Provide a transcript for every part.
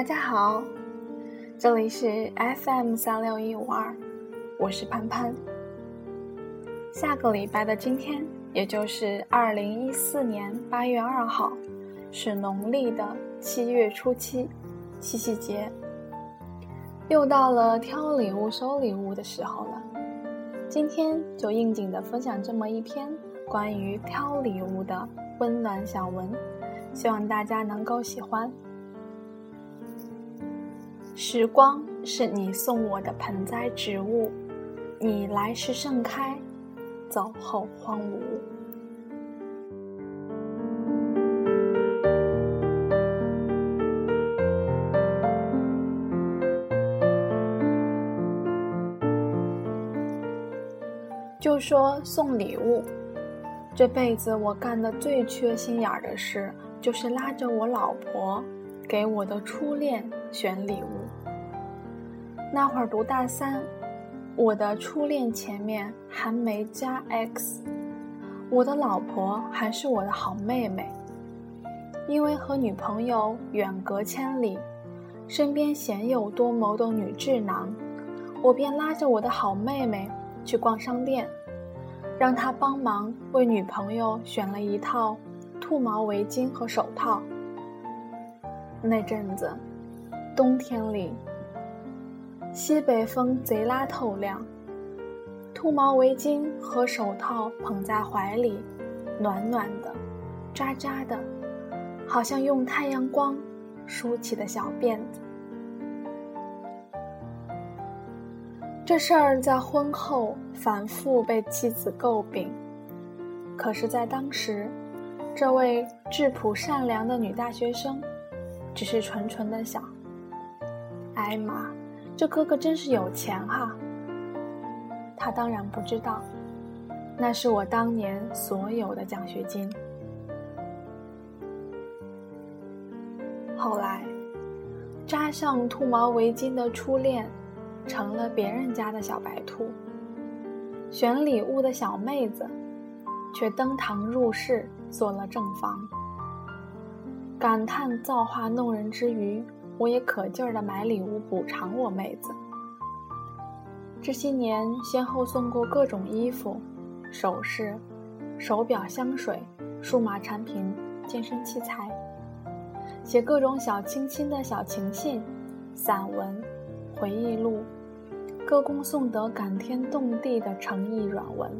大家好，这里是 FM 三六一五二，我是潘潘。下个礼拜的今天，也就是二零一四年八月二号，是农历的七月初七，七夕节。又到了挑礼物、收礼物的时候了。今天就应景的分享这么一篇关于挑礼物的温暖小文，希望大家能够喜欢。时光是你送我的盆栽植物，你来时盛开，走后荒芜。就说送礼物，这辈子我干的最缺心眼儿的事，就是拉着我老婆给我的初恋选礼物。那会儿读大三，我的初恋前面还没加 X，我的老婆还是我的好妹妹。因为和女朋友远隔千里，身边鲜有多谋的女智囊，我便拉着我的好妹妹。去逛商店，让她帮忙为女朋友选了一套兔毛围巾和手套。那阵子，冬天里，西北风贼拉透亮，兔毛围巾和手套捧在怀里，暖暖的，扎扎的，好像用太阳光梳起的小辫子。这事儿在婚后反复被妻子诟病，可是，在当时，这位质朴善良的女大学生，只是纯纯的想：“哎妈，这哥哥真是有钱哈！”他当然不知道，那是我当年所有的奖学金。后来，扎上兔毛围巾的初恋。成了别人家的小白兔，选礼物的小妹子，却登堂入室做了正房。感叹造化弄人之余，我也可劲儿的买礼物补偿我妹子。这些年，先后送过各种衣服、首饰、手表、香水、数码产品、健身器材，写各种小清新的小情信、散文、回忆录。歌功颂德、感天动地的诚意软文。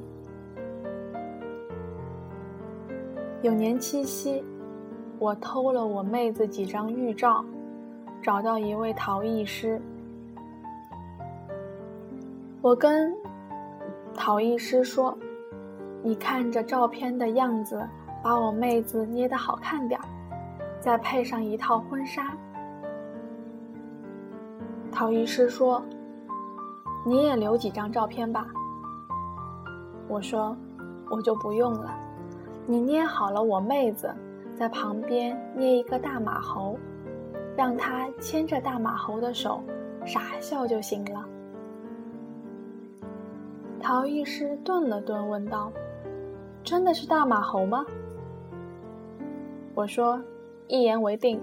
有年七夕，我偷了我妹子几张玉照，找到一位陶艺师。我跟陶艺师说：“你看着照片的样子，把我妹子捏得好看点儿，再配上一套婚纱。”陶艺师说。你也留几张照片吧。我说，我就不用了。你捏好了我妹子，在旁边捏一个大马猴，让他牵着大马猴的手，傻笑就行了。陶艺师顿了顿，问道：“真的是大马猴吗？”我说：“一言为定。”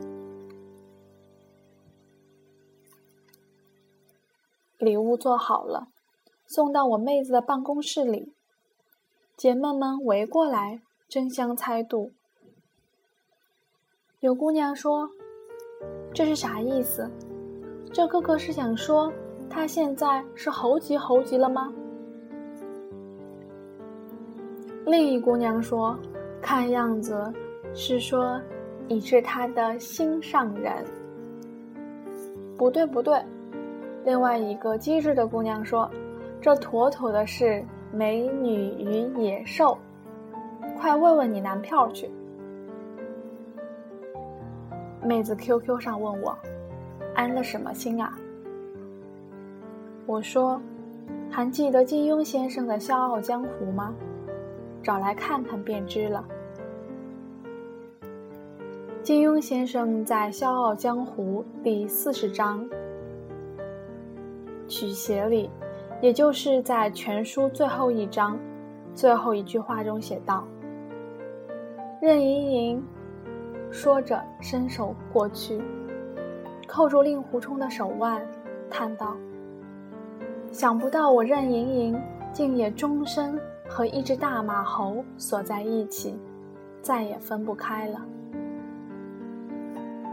礼物做好了，送到我妹子的办公室里。姐妹们围过来争相猜度。有姑娘说：“这是啥意思？这哥哥是想说他现在是猴急猴急了吗？”另一姑娘说：“看样子是说你是他的心上人。”不对，不对。另外一个机智的姑娘说：“这妥妥的是美女与野兽，快问问你男票去。”妹子 QQ 上问我：“安了什么心啊？”我说：“还记得金庸先生的《笑傲江湖》吗？找来看看便知了。”金庸先生在《笑傲江湖》第四十章。曲协里，也就是在全书最后一章，最后一句话中写道：“任盈盈说着伸手过去，扣住令狐冲的手腕，叹道：“想不到我任盈盈竟也终身和一只大马猴锁在一起，再也分不开了。”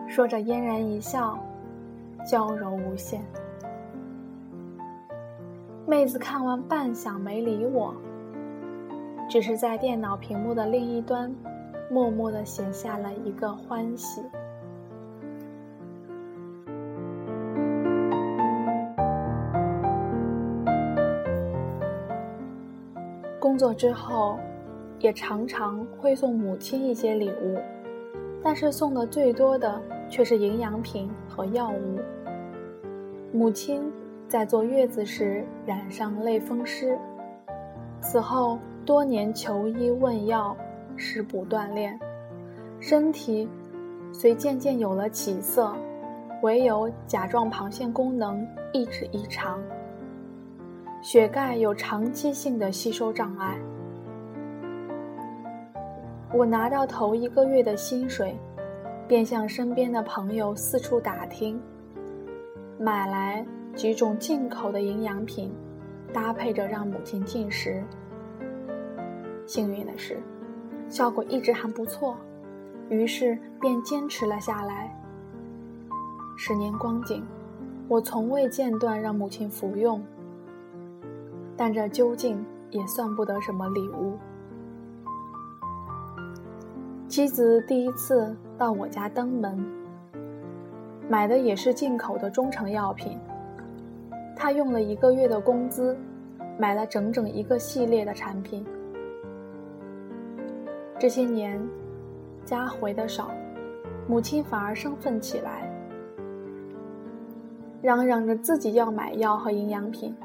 说着嫣然一笑，娇柔无限。妹子看完半晌没理我，只是在电脑屏幕的另一端，默默的写下了一个欢喜。工作之后，也常常会送母亲一些礼物，但是送的最多的却是营养品和药物。母亲在坐月子时染上类风湿，此后多年求医问药，食补锻炼，身体虽渐渐有了起色，唯有甲状旁腺功能一直异常。血钙有长期性的吸收障碍。我拿到头一个月的薪水，便向身边的朋友四处打听，买来几种进口的营养品，搭配着让母亲进食。幸运的是，效果一直还不错，于是便坚持了下来。十年光景，我从未间断让母亲服用。但这究竟也算不得什么礼物。妻子第一次到我家登门，买的也是进口的中成药品。她用了一个月的工资，买了整整一个系列的产品。这些年，家回的少，母亲反而生分起来，嚷嚷着自己要买药和营养品。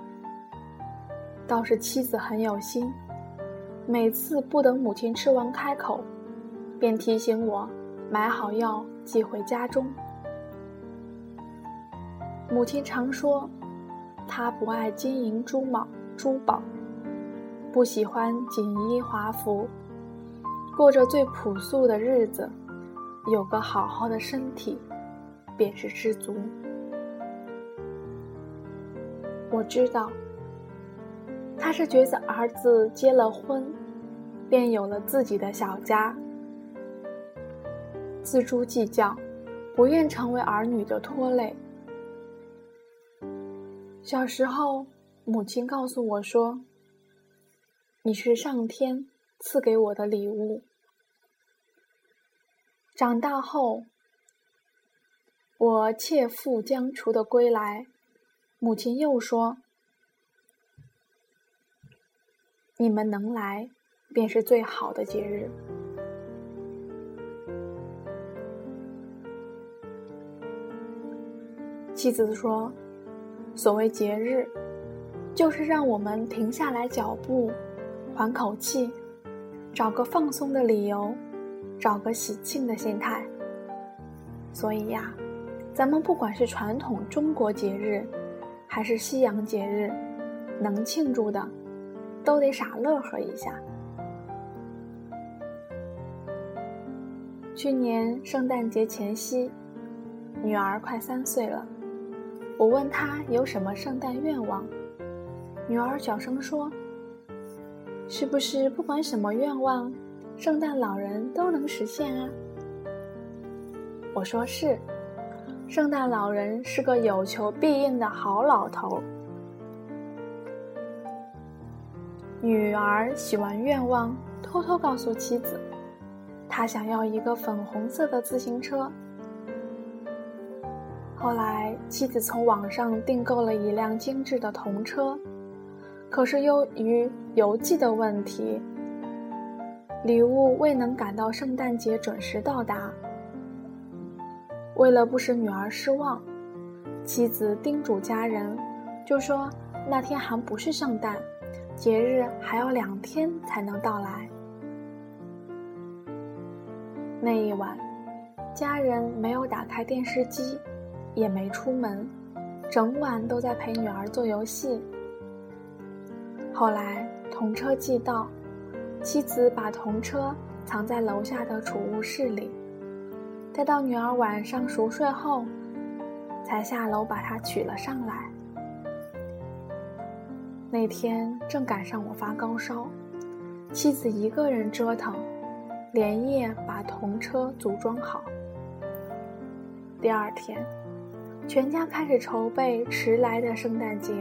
倒是妻子很有心，每次不等母亲吃完开口，便提醒我买好药寄回家中。母亲常说，她不爱金银珠宝，珠宝不喜欢锦衣华服，过着最朴素的日子，有个好好的身体，便是知足。我知道。他是觉得儿子结了婚，便有了自己的小家，锱铢计较，不愿成为儿女的拖累。小时候，母亲告诉我说：“你是上天赐给我的礼物。”长大后，我切腹将厨的归来，母亲又说。你们能来，便是最好的节日。妻子说：“所谓节日，就是让我们停下来脚步，缓口气，找个放松的理由，找个喜庆的心态。所以呀，咱们不管是传统中国节日，还是西洋节日，能庆祝的。”都得傻乐呵一下。去年圣诞节前夕，女儿快三岁了，我问她有什么圣诞愿望，女儿小声说：“是不是不管什么愿望，圣诞老人都能实现啊？”我说是，圣诞老人是个有求必应的好老头。女儿许完愿望，偷偷告诉妻子，她想要一个粉红色的自行车。后来，妻子从网上订购了一辆精致的童车，可是由于邮寄的问题，礼物未能赶到圣诞节准时到达。为了不使女儿失望，妻子叮嘱家人，就说那天还不是圣诞。节日还要两天才能到来。那一晚，家人没有打开电视机，也没出门，整晚都在陪女儿做游戏。后来童车寄到，妻子把童车藏在楼下的储物室里，待到女儿晚上熟睡后，才下楼把它取了上来。那天正赶上我发高烧，妻子一个人折腾，连夜把童车组装好。第二天，全家开始筹备迟来的圣诞节。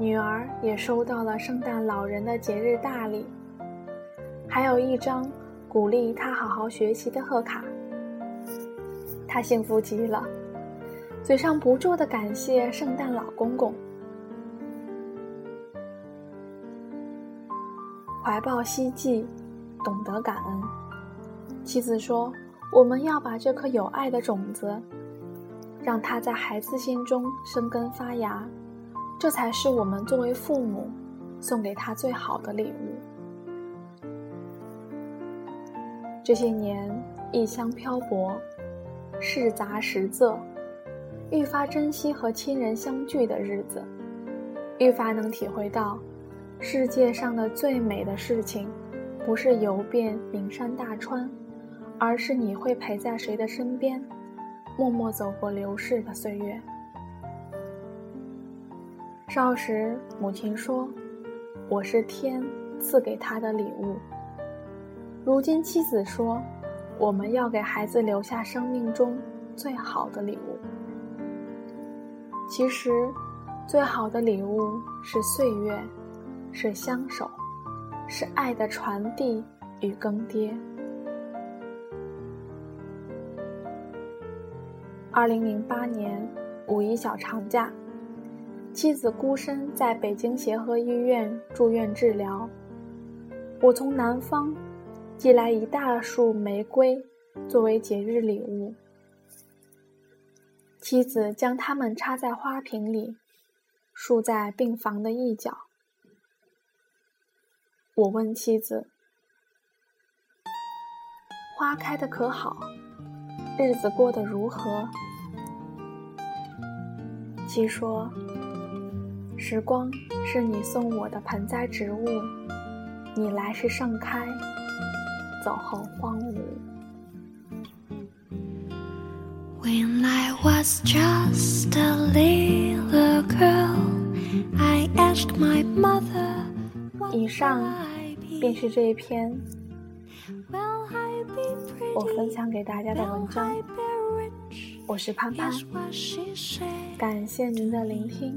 女儿也收到了圣诞老人的节日大礼，还有一张鼓励她好好学习的贺卡。她幸福极了，嘴上不住的感谢圣诞老公公。怀抱希冀，懂得感恩。妻子说：“我们要把这颗有爱的种子，让它在孩子心中生根发芽。”这才是我们作为父母送给他最好的礼物。这些年异乡漂泊，事杂时仄，愈发珍惜和亲人相聚的日子，愈发能体会到，世界上的最美的事情，不是游遍名山大川，而是你会陪在谁的身边，默默走过流逝的岁月。少时，母亲说：“我是天赐给他的礼物。”如今，妻子说：“我们要给孩子留下生命中最好的礼物。”其实，最好的礼物是岁月，是相守，是爱的传递与更迭。二零零八年五一小长假。妻子孤身在北京协和医院住院治疗，我从南方寄来一大束玫瑰作为节日礼物。妻子将它们插在花瓶里，竖在病房的一角。我问妻子：“花开的可好？日子过得如何？”妻说。时光是你送我的盆栽植物，你来时盛开，走后荒芜。以上便是这一篇我分享给大家的文章。我是潘潘，感谢您的聆听。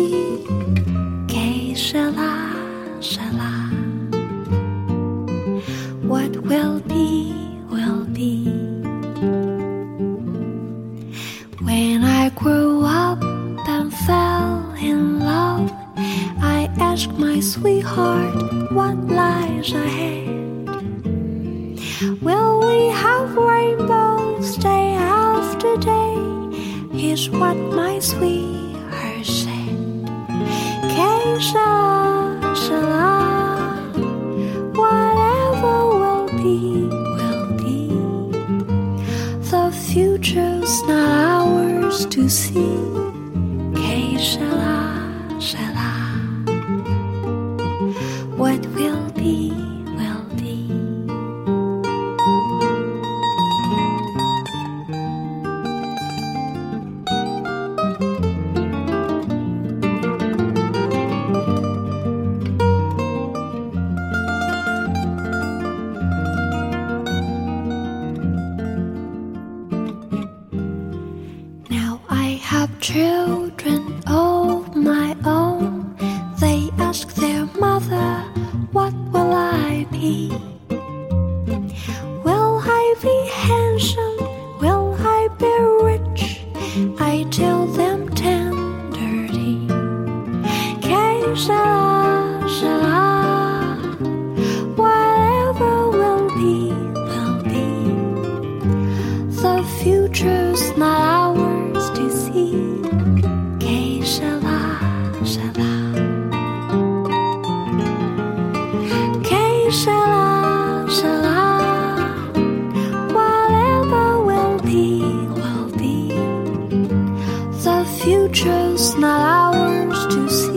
Que sera, whatever will be, will be. The future's not ours to see. I tell them tenderly. Que. Whatever will be, will be. The future's not futures, not ours to see.